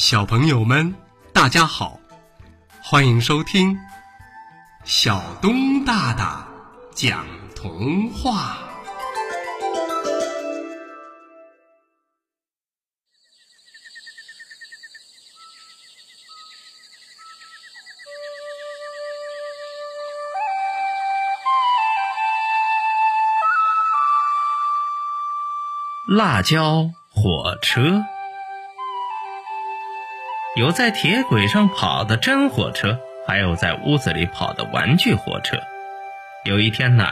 小朋友们，大家好，欢迎收听小东大大讲童话。辣椒火车。有在铁轨上跑的真火车，还有在屋子里跑的玩具火车。有一天呢，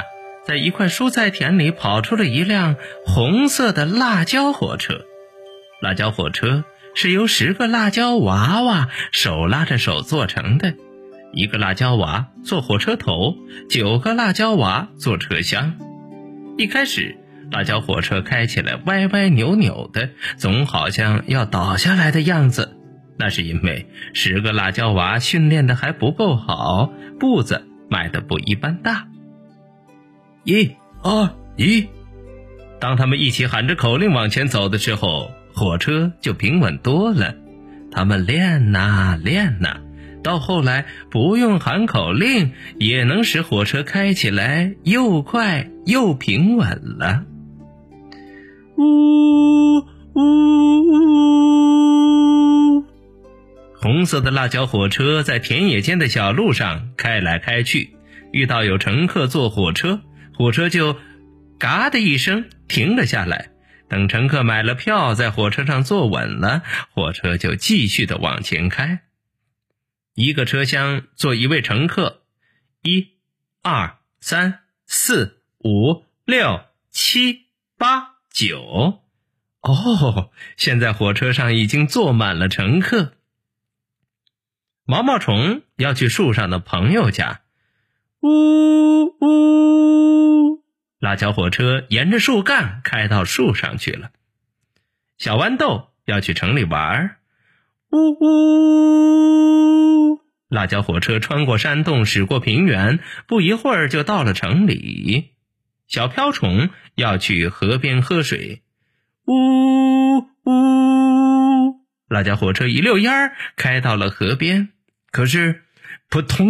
在一块蔬菜田里跑出了一辆红色的辣椒火车。辣椒火车是由十个辣椒娃娃手拉着手做成的，一个辣椒娃做火车头，九个辣椒娃做车厢。一开始，辣椒火车开起来歪歪扭扭的，总好像要倒下来的样子。那是因为十个辣椒娃训练的还不够好，步子迈的不一般大。一、二、一，当他们一起喊着口令往前走的时候，火车就平稳多了。他们练呐练呐，到后来不用喊口令，也能使火车开起来又快又平稳了。呜呜呜！红色的辣椒火车在田野间的小路上开来开去，遇到有乘客坐火车，火车就“嘎”的一声停了下来。等乘客买了票，在火车上坐稳了，火车就继续的往前开。一个车厢坐一位乘客，一、二、三、四、五、六、七、八、九。哦，现在火车上已经坐满了乘客。毛毛虫要去树上的朋友家，呜呜！辣椒火车沿着树干开到树上去了。小豌豆要去城里玩，呜呜！辣椒火车穿过山洞，驶过平原，不一会儿就到了城里。小瓢虫要去河边喝水，呜呜！辣椒火车一溜烟儿开到了河边。可是，扑通！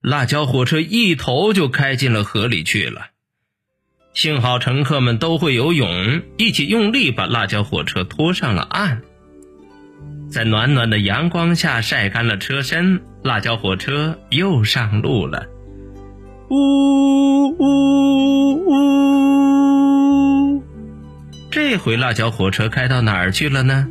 辣椒火车一头就开进了河里去了。幸好乘客们都会游泳，一起用力把辣椒火车拖上了岸。在暖暖的阳光下晒干了车身，辣椒火车又上路了。呜呜呜！这回辣椒火车开到哪儿去了呢？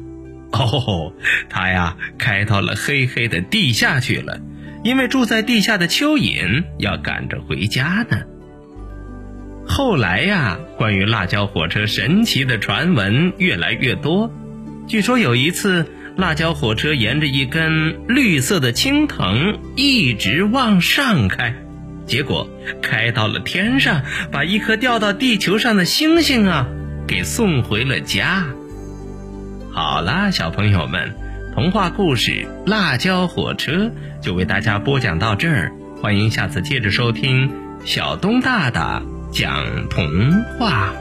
哦，他呀开到了黑黑的地下去了，因为住在地下的蚯蚓要赶着回家呢。后来呀，关于辣椒火车神奇的传闻越来越多。据说有一次，辣椒火车沿着一根绿色的青藤一直往上开，结果开到了天上，把一颗掉到地球上的星星啊给送回了家。好啦，小朋友们，童话故事《辣椒火车》就为大家播讲到这儿，欢迎下次接着收听小东大大讲童话。